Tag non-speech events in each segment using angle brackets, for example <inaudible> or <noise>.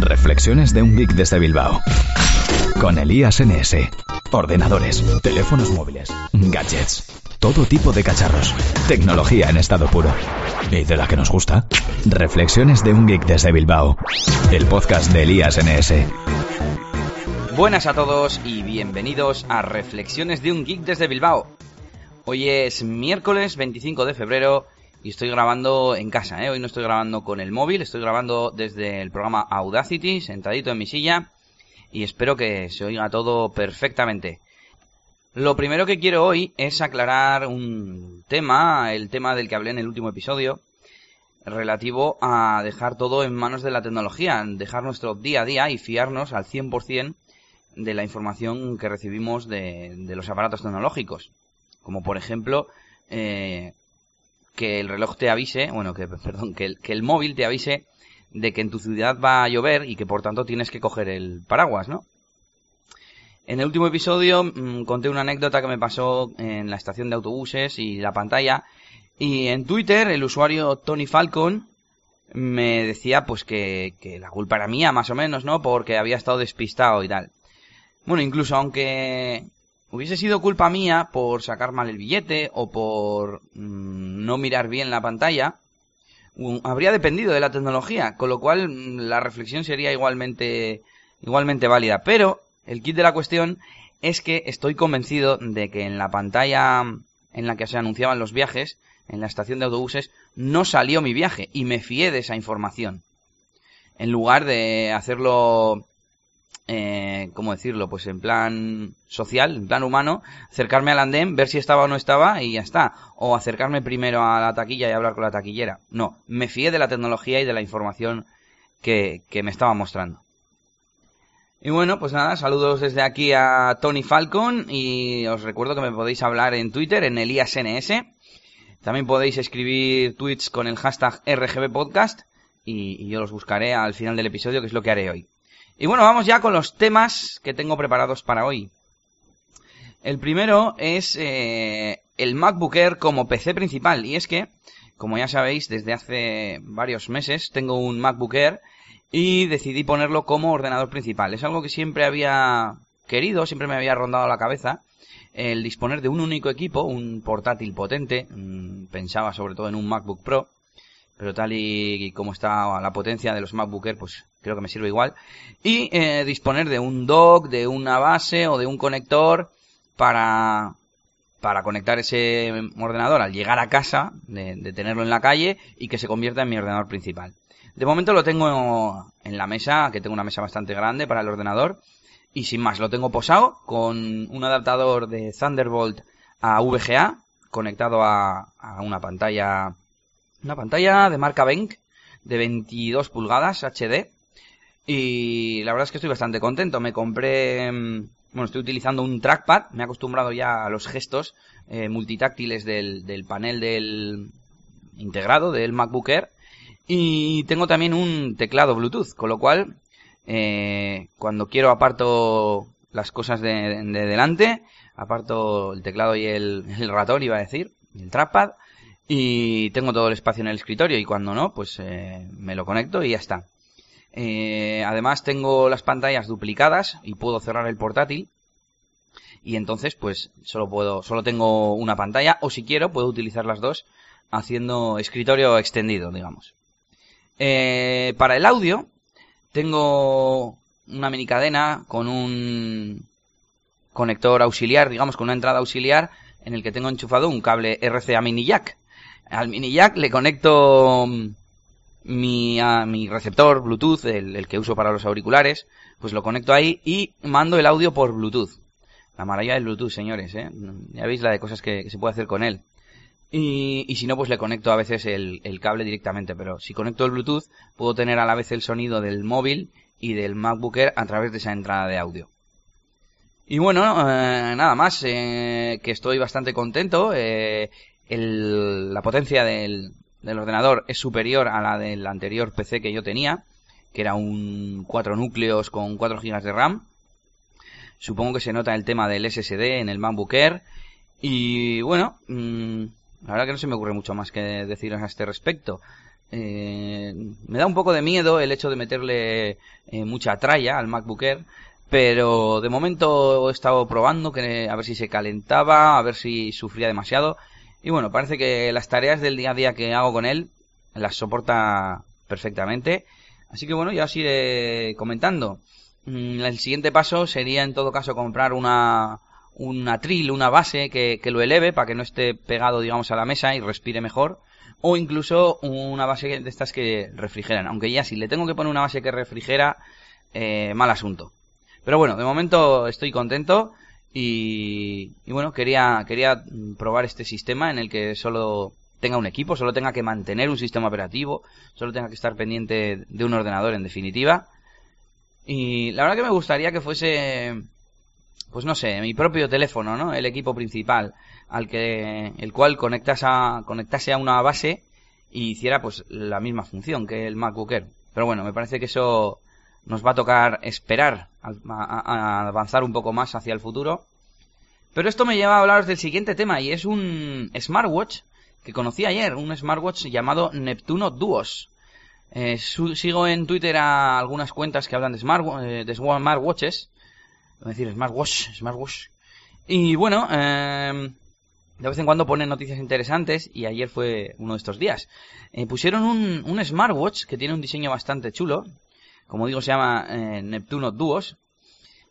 Reflexiones de un geek desde Bilbao. Con Elías NS. Ordenadores, teléfonos móviles, gadgets, todo tipo de cacharros. Tecnología en estado puro. ¿Y de la que nos gusta? Reflexiones de un geek desde Bilbao. El podcast de Elías NS. Buenas a todos y bienvenidos a Reflexiones de un geek desde Bilbao. Hoy es miércoles 25 de febrero y estoy grabando en casa, ¿eh? Hoy no estoy grabando con el móvil, estoy grabando desde el programa Audacity, sentadito en mi silla, y espero que se oiga todo perfectamente. Lo primero que quiero hoy es aclarar un tema, el tema del que hablé en el último episodio, relativo a dejar todo en manos de la tecnología, dejar nuestro día a día y fiarnos al 100% de la información que recibimos de, de los aparatos tecnológicos. Como por ejemplo, eh, que el reloj te avise, bueno, que, <laughs> perdón, que el, que el móvil te avise de que en tu ciudad va a llover y que por tanto tienes que coger el paraguas, ¿no? En el último episodio mmm, conté una anécdota que me pasó en la estación de autobuses y la pantalla y en Twitter el usuario Tony Falcon me decía pues que, que la culpa era mía más o menos, ¿no? Porque había estado despistado y tal. Bueno, incluso aunque hubiese sido culpa mía por sacar mal el billete o por mmm, no mirar bien la pantalla, habría dependido de la tecnología, con lo cual mmm, la reflexión sería igualmente, igualmente válida. Pero el kit de la cuestión es que estoy convencido de que en la pantalla en la que se anunciaban los viajes, en la estación de autobuses, no salió mi viaje y me fié de esa información. En lugar de hacerlo eh, ¿cómo decirlo? Pues en plan social, en plan humano, acercarme al andén, ver si estaba o no estaba y ya está. O acercarme primero a la taquilla y hablar con la taquillera. No, me fié de la tecnología y de la información que, me estaba mostrando. Y bueno, pues nada, saludos desde aquí a Tony Falcon y os recuerdo que me podéis hablar en Twitter, en ElíasNS. También podéis escribir tweets con el hashtag RGBPodcast y yo los buscaré al final del episodio, que es lo que haré hoy. Y bueno, vamos ya con los temas que tengo preparados para hoy. El primero es eh, el MacBook Air como PC principal. Y es que, como ya sabéis, desde hace varios meses tengo un MacBook Air y decidí ponerlo como ordenador principal. Es algo que siempre había querido, siempre me había rondado la cabeza. El disponer de un único equipo, un portátil potente, mmm, pensaba sobre todo en un MacBook Pro, pero tal y como está la potencia de los MacBook pues creo que me sirve igual. Y eh, disponer de un dock, de una base o de un conector para, para conectar ese ordenador al llegar a casa, de, de, tenerlo en la calle y que se convierta en mi ordenador principal. De momento lo tengo en la mesa, que tengo una mesa bastante grande para el ordenador. Y sin más, lo tengo posado con un adaptador de Thunderbolt a VGA conectado a, a una pantalla una pantalla de marca Benk de 22 pulgadas HD y la verdad es que estoy bastante contento. Me compré, mm, bueno, estoy utilizando un trackpad, me he acostumbrado ya a los gestos eh, multitáctiles del, del panel del integrado del MacBook Air y tengo también un teclado Bluetooth, con lo cual eh, cuando quiero aparto las cosas de, de, delante, aparto el teclado y el, el ratón, iba a decir, el trackpad y tengo todo el espacio en el escritorio y cuando no, pues eh, me lo conecto y ya está. Eh, además tengo las pantallas duplicadas y puedo cerrar el portátil y entonces pues solo puedo, solo tengo una pantalla o si quiero puedo utilizar las dos haciendo escritorio extendido, digamos. Eh, para el audio tengo una mini cadena con un conector auxiliar, digamos con una entrada auxiliar en el que tengo enchufado un cable RCA mini jack al mini jack le conecto mm, mi, a mi receptor Bluetooth, el, que uso para los auriculares, pues lo conecto ahí y mando el audio por Bluetooth. La maravilla del Bluetooth, señores, ¿eh? Ya veis la de cosas que, se puede hacer con él. Y, si no, pues le conecto a veces el, el, cable directamente. Pero si conecto el Bluetooth, puedo tener a la vez el sonido del móvil y del MacBook a través de esa entrada de audio. Y bueno, eh, nada más, eh, que estoy bastante contento. Eh, el, la potencia del, ordenador es superior a la del anterior PC que yo tenía, que era un 4 núcleos con 4 GB de RAM. Supongo que se nota el tema del SSD en el MacBook Air. Y bueno, mmm, la verdad que no se me ocurre mucho más que deciros a este respecto. Eh, me da un poco de miedo el hecho de meterle eh, mucha tralla al MacBook Air, pero de momento he estado probando que a ver si se calentaba, a ver si sufría demasiado. Y bueno, parece que las tareas del día a día que hago con él las soporta perfectamente. Así que bueno, ya os iré comentando. Mm, el siguiente paso sería en todo caso comprar una, una atril, una base que, que lo eleve para que no esté pegado, digamos, a la mesa y respire mejor. O incluso una base de estas que refrigeran. Aunque ya si le tengo que poner una base que refrigera, eh, mal asunto. Pero bueno, de momento estoy contento y, bueno, quería, quería probar este sistema en el que solo tenga un equipo, solo tenga que mantener un sistema operativo, solo tenga que estar pendiente de un ordenador en definitiva. Y la verdad que me gustaría que fuese pues no sé, mi propio teléfono, ¿no? El equipo principal al que el cual conectas a conectase a una base y hiciera pues la misma función que el MacBook Air. Pero bueno, me parece que eso nos va a tocar esperar a, avanzar un poco más hacia el futuro. Pero esto me lleva a hablaros del siguiente tema y es un smartwatch que conocí ayer, un smartwatch llamado Neptuno Duos. Eh, sigo en Twitter a algunas cuentas que hablan de, eh, smartwatches es decir, smartwatch, smartwatch. Y bueno, eh, de vez en cuando ponen noticias interesantes y ayer fue uno de estos días. Eh, pusieron un, smartwatch que tiene un diseño bastante chulo. Como digo, se llama eh, Neptuno Duos.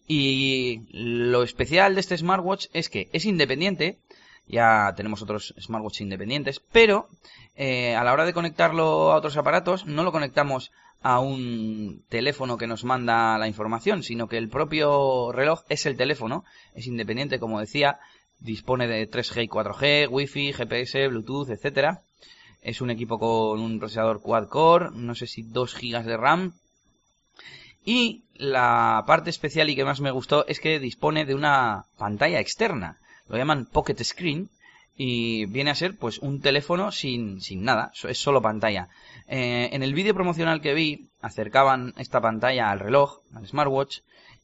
Y lo especial de este smartwatch es que es independiente. Ya tenemos otros smartwatches independientes. Pero eh, a la hora de conectarlo a otros aparatos, no lo conectamos a un teléfono que nos manda la información, sino que el propio reloj es el teléfono, es independiente, como decía, dispone de 3G y 4G, Wi-Fi, GPS, Bluetooth, etcétera. Es un equipo con un procesador quad-core, no sé si 2 GB de RAM. Y la parte especial y que más me gustó es que dispone de una pantalla externa. Lo llaman Pocket Screen, y viene a ser pues un teléfono sin, sin nada, es solo pantalla. Eh, en el vídeo promocional que vi acercaban esta pantalla al reloj, al smartwatch,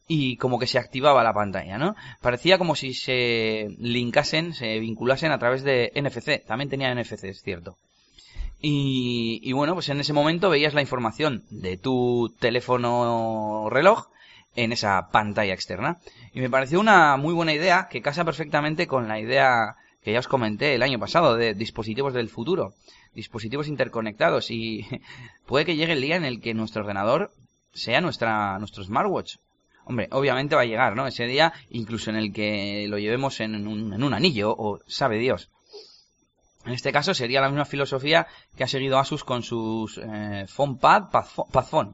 y como que se activaba la pantalla, ¿no? Parecía como si se linkasen, se vinculasen a través de NFC, también tenía NFC, es cierto. Y, bueno, pues en ese momento veías la información de tu teléfono reloj en esa pantalla externa. Y me pareció una muy buena idea que casa perfectamente con la idea que ya os comenté el año pasado de dispositivos del futuro, dispositivos interconectados y <laughs> puede que llegue el día en el que nuestro ordenador sea nuestra nuestro smartwatch. Hombre, obviamente va a llegar, ¿no? Ese día, incluso en el que lo llevemos en un, en un anillo, o sabe Dios. En este caso sería la misma filosofía que ha seguido Asus con sus eh, PhonePad, Padphone,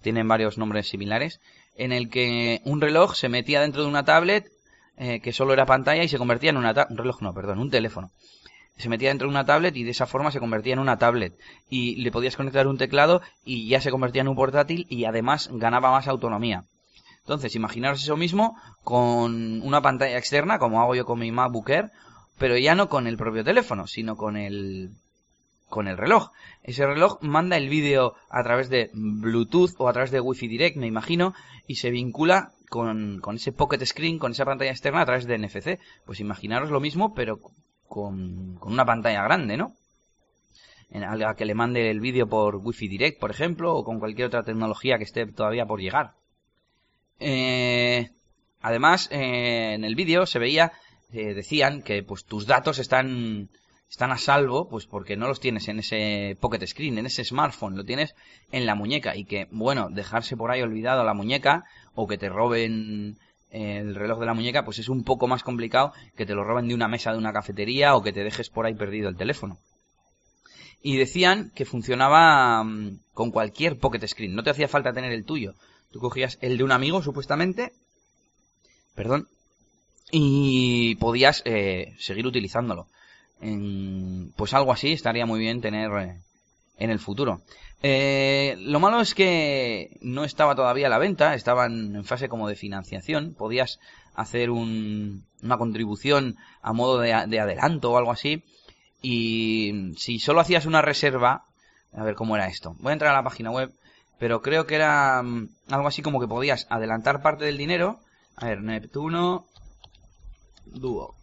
Tienen varios nombres similares. En el que un reloj se metía dentro de una tablet eh, que solo era pantalla y se convertía en una un reloj, no, perdón, un teléfono. Se metía dentro de una tablet y de esa forma se convertía en una tablet. Y le podías conectar un teclado y ya se convertía en un portátil y además ganaba más autonomía. Entonces, imaginaros eso mismo con una pantalla externa, como hago yo con mi MacBook pero ya no con el propio teléfono, sino con el, con el reloj. Ese reloj manda el vídeo a través de Bluetooth o a través de Wi-Fi Direct, me imagino, y se vincula con, con, ese pocket screen, con esa pantalla externa a través de NFC. Pues imaginaros lo mismo, pero con, con una pantalla grande, ¿no? En, a que le mande el vídeo por Wi-Fi Direct, por ejemplo, o con cualquier otra tecnología que esté todavía por llegar. Eh, además, eh, en el vídeo se veía, eh, decían que pues tus datos están están a salvo, pues porque no los tienes en ese pocket screen, en ese smartphone, lo tienes en la muñeca y que, bueno, dejarse por ahí olvidado la muñeca o que te roben el reloj de la muñeca, pues es un poco más complicado que te lo roben de una mesa de una cafetería o que te dejes por ahí perdido el teléfono. Y decían que funcionaba mm, con cualquier pocket screen, no te hacía falta tener el tuyo. Tú cogías el de un amigo, supuestamente, perdón, y podías eh, seguir utilizándolo. Pues algo así estaría muy bien tener eh, en el futuro. Eh, lo malo es que no estaba todavía a la venta, estaban en fase como de financiación, podías hacer una contribución a modo de, adelanto o algo así, y si solo hacías una reserva, a ver cómo era esto, voy a entrar a la página web, pero creo que era mm, algo así como que podías adelantar parte del dinero, a ver, Neptuno, Dúo,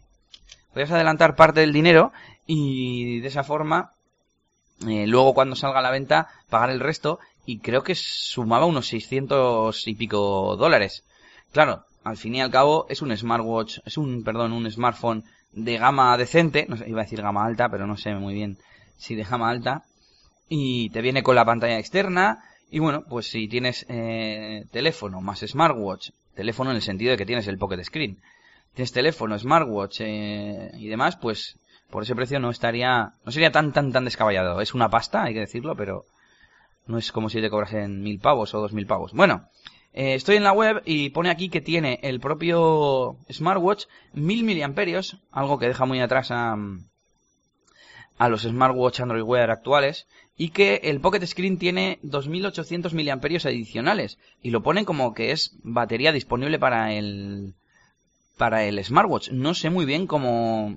podías adelantar parte del dinero y de esa forma eh, luego cuando salga a la venta pagar el resto y creo que sumaba unos 600 y pico dólares. Claro, al fin y al cabo es un smartwatch, es un, perdón, un smartphone de gama decente, no sé, iba a decir gama alta, pero no sé muy bien si de gama alta, y te viene con la pantalla externa, y bueno, pues si tienes eh, teléfono más smartwatch, teléfono en el sentido de que tienes el pocket screen, tienes teléfono, smartwatch eh, y demás, pues por ese precio no estaría, no sería tan tan tan descabellado. Es una pasta, hay que decirlo, pero no es como si te cobrasen mil pavos o dos mil pavos. Bueno, eh, estoy en la web y pone aquí que tiene el propio smartwatch mil miliamperios, algo que deja muy atrás a, a los smartwatch Android Wear actuales y que el Pocket Screen tiene 2800 miliamperios adicionales y lo ponen como que es batería disponible para el para el smartwatch. No sé muy bien cómo,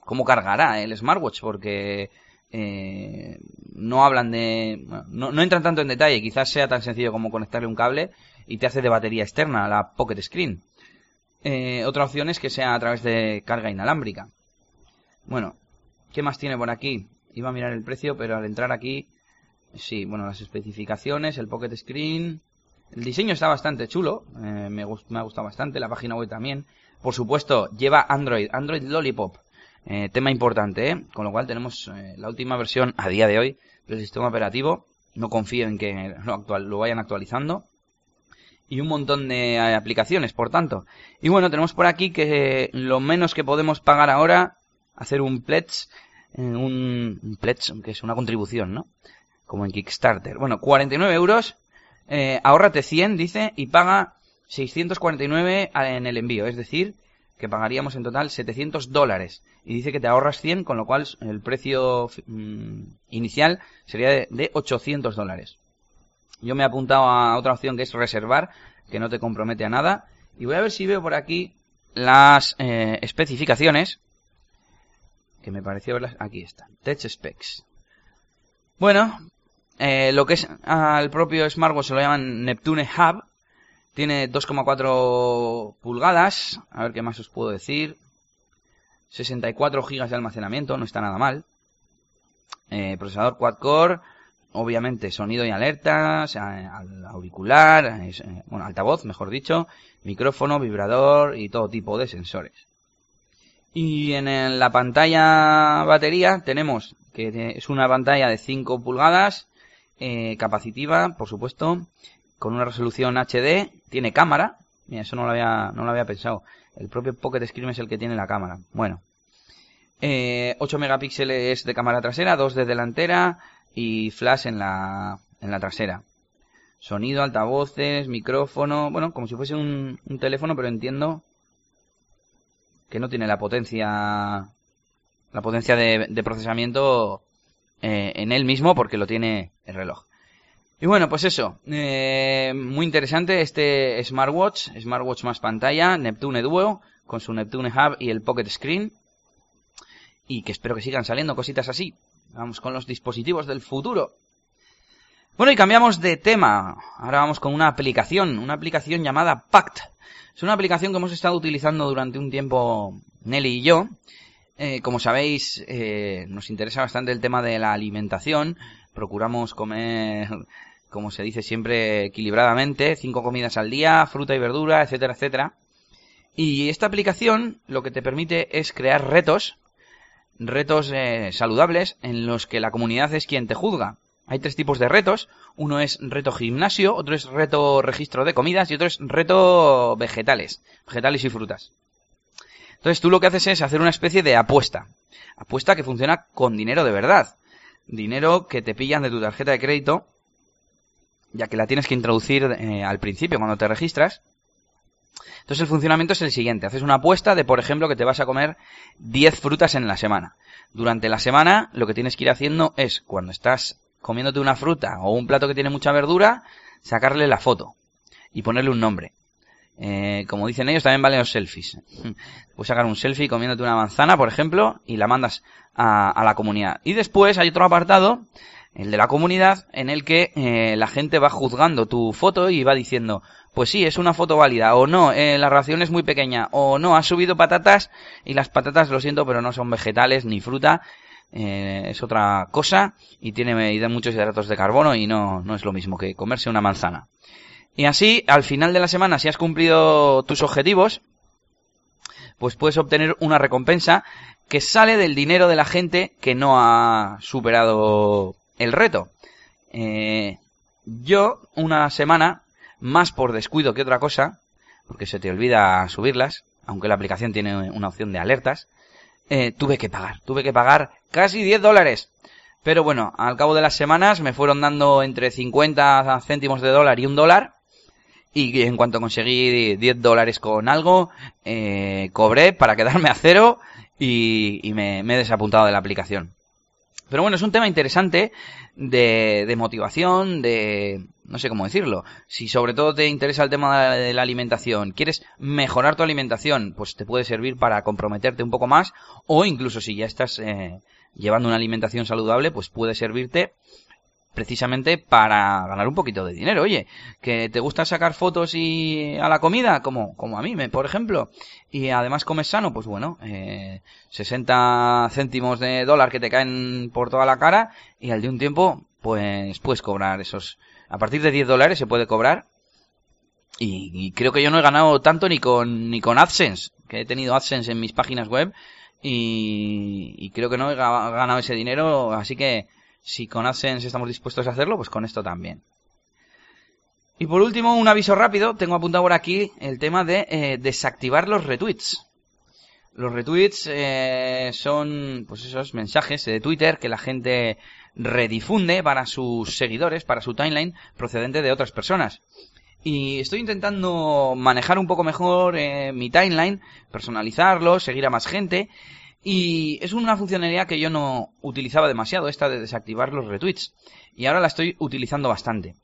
cómo cargará el smartwatch porque eh, no hablan de... No, no, entran tanto en detalle, quizás sea tan sencillo como conectarle un cable y te hace de batería externa la Pocket Screen. Eh, otra opción es que sea a través de carga inalámbrica. Bueno, ¿qué más tiene por aquí? Iba a mirar el precio, pero al entrar aquí... Sí, bueno, las especificaciones, el Pocket Screen... El diseño está bastante chulo, eh, me, me ha gustado bastante, la página web también. Por supuesto, lleva Android, Android Lollipop, eh, tema importante, ¿eh? Con lo cual tenemos eh, la última versión a día de hoy del sistema operativo. No confío en que lo, actual, lo vayan actualizando. Y un montón de aplicaciones, por tanto. Y bueno, tenemos por aquí que lo menos que podemos pagar ahora, hacer un pledge, un, un pledge, que es una contribución, ¿no? Como en Kickstarter. Bueno, 49 euros eh, ahórrate 100, dice, y paga 649 en el envío. Es decir, que pagaríamos en total 700 dólares. Y dice que te ahorras 100, con lo cual el precio mm, inicial sería de, de 800 dólares. Yo me he apuntado a otra opción que es reservar, que no te compromete a nada. Y voy a ver si veo por aquí las eh, especificaciones. Que me pareció verlas. Aquí están. Tech Specs. Bueno, eh, lo que es al propio smartwatch se lo llaman Neptune Hub. Tiene 2,4 pulgadas. A ver qué más os puedo decir. 64 GB de almacenamiento, no está nada mal. Eh, procesador quad-core. Obviamente sonido y alerta, o sea, auricular, eh, bueno, altavoz, mejor dicho, micrófono, vibrador y todo tipo de sensores. Y en la pantalla batería tenemos que es una pantalla de 5 pulgadas, eh, capacitiva, por supuesto, con una resolución HD, tiene cámara, mira, eso no lo había, no lo había pensado, el propio Pocket Screen es el que tiene la cámara, bueno, eh, 8 megapíxeles de cámara trasera, 2 de delantera y flash en la, en la trasera. Sonido, altavoces, micrófono, bueno, como si fuese un, teléfono, pero entiendo que no tiene la potencia, la potencia de procesamiento eh, en él mismo porque lo tiene el reloj. Y bueno, pues eso, eh, muy interesante este smartwatch, smartwatch más pantalla, Neptune Duo, con su Neptune Hub y el Pocket Screen. Y que espero que sigan saliendo cositas así. Vamos con los dispositivos del futuro. Bueno, y cambiamos de tema. Ahora vamos con una aplicación, una aplicación llamada Pact. Es una aplicación que hemos estado utilizando durante un tiempo Nelly y yo. Eh, como sabéis, eh, nos interesa bastante el tema de la alimentación. Procuramos comer, como se dice siempre, equilibradamente, cinco comidas al día, fruta y verdura, etcétera, etcétera. Y esta aplicación lo que te permite es crear retos, retos eh, saludables en los que la comunidad es quien te juzga. Hay tres tipos de retos. Uno es reto gimnasio, otro es reto registro de comidas y otro es reto vegetales, vegetales y frutas. Entonces tú lo que haces es hacer una especie de apuesta. Apuesta que funciona con dinero de verdad. Dinero que te pillan de tu tarjeta de crédito, ya que la tienes que introducir eh, al principio cuando te registras. Entonces el funcionamiento es el siguiente. Haces una apuesta de, por ejemplo, que te vas a comer 10 frutas en la semana. Durante la semana lo que tienes que ir haciendo es, cuando estás comiéndote una fruta o un plato que tiene mucha verdura, sacarle la foto y ponerle un nombre. Eh, como dicen ellos, también valen los selfies. <laughs> Puedes sacar un selfie comiéndote una manzana, por ejemplo, y la mandas a, la comunidad. Y después hay otro apartado, el de la comunidad, en el que eh, la gente va juzgando tu foto y va diciendo, pues sí, es una foto válida, o no, eh, la ración es muy pequeña, o no, has subido patatas y las patatas, lo siento, pero no son vegetales ni fruta. eh, es otra cosa y tiene y muchos hidratos de carbono y no, no es lo mismo que comerse una manzana. Y así, al final de la semana, si has cumplido tus objetivos, pues puedes obtener una recompensa que sale del dinero de la gente que no ha superado el reto. Eh, yo, una semana, más por descuido que otra cosa, porque se te olvida subirlas, aunque la aplicación tiene una opción de alertas, eh, tuve que pagar. Tuve que pagar casi 10 dólares. Pero bueno, al cabo de las semanas me fueron dando entre 50 céntimos de dólar y un dólar. Y en cuanto conseguí 10 dólares con algo, eh, cobré para quedarme a cero y, me, he desapuntado de la aplicación. Pero bueno, es un tema interesante de, de, motivación, de... no sé cómo decirlo. Si sobre todo te interesa el tema de la alimentación, quieres mejorar tu alimentación, pues te puede servir para comprometerte un poco más, o incluso si ya estás eh, llevando una alimentación saludable, pues puede servirte precisamente para ganar un poquito de dinero. Oye, que te gusta sacar fotos y a la comida, como, como a mí, por ejemplo, y además comes sano, pues bueno, eh, 60 céntimos de dólar que te caen por toda la cara y al de un tiempo, pues puedes cobrar esos, a partir de 10 dólares se puede cobrar y, creo que yo no he ganado tanto ni con, ni con AdSense, que he tenido AdSense en mis páginas web y creo que no he ganado ese dinero, así que si con AdSense estamos dispuestos a hacerlo, pues con esto también. Y por último, un aviso rápido. Tengo apuntado por aquí el tema de eh, desactivar los retweets. Los retweets eh, son pues esos mensajes de Twitter que la gente redifunde para sus seguidores, para su timeline, procedente de otras personas. Y estoy intentando manejar un poco mejor eh, mi timeline, personalizarlo, seguir a más gente y es una funcionalidad que yo no utilizaba demasiado, esta de desactivar los retweets. Y ahora la estoy utilizando bastante.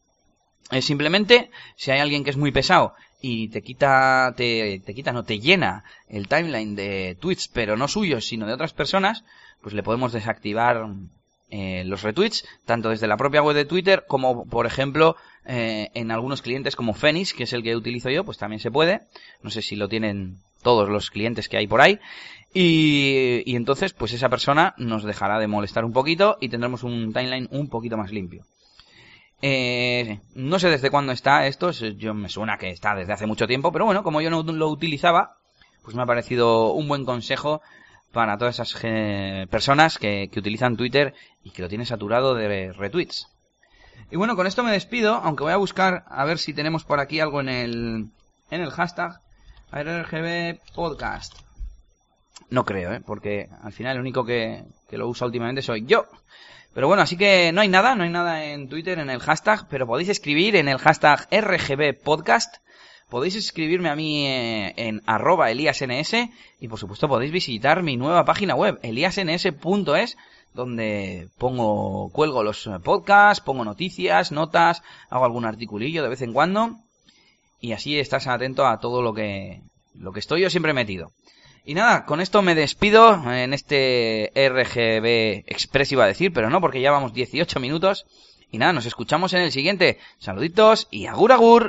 Es simplemente, si hay alguien que es muy pesado y te quita, te, te quita, no, te llena el timeline de tweets, pero no suyos, sino de otras personas, pues le podemos desactivar eh, los retweets, tanto desde la propia web de Twitter como, por ejemplo, eh, en algunos clientes como Phoenix, que es el que utilizo yo, pues también se puede. No sé si lo tienen todos los clientes que hay por ahí. Y, y, entonces, pues esa persona nos dejará de molestar un poquito y tendremos un timeline un poquito más limpio. Eh, no sé desde cuándo está esto, yo me suena que está desde hace mucho tiempo, pero bueno, como yo no lo utilizaba, pues me ha parecido un buen consejo para todas esas personas que, utilizan Twitter y que lo tienen saturado de retweets. Y bueno, con esto me despido, aunque voy a buscar a ver si tenemos por aquí algo en el, en el hashtag RGB Podcast. No creo, ¿eh? Porque al final el único que, que lo usa últimamente soy yo. Pero bueno, así que no hay nada, no hay nada en Twitter en el hashtag, pero podéis escribir en el hashtag RGB Podcast. Podéis escribirme a mí eh, en arroba eliasns y por supuesto podéis visitar mi nueva página web, eliasns.es, donde pongo, cuelgo los podcasts, pongo noticias, notas, hago algún articulillo de vez en cuando y así estás atento a todo lo que, lo que estoy yo siempre metido. Y nada, con esto me despido en este RGB Express iba a decir, pero no, porque ya vamos 18 minutos. Y nada, nos escuchamos en el siguiente. Saluditos y agur agur.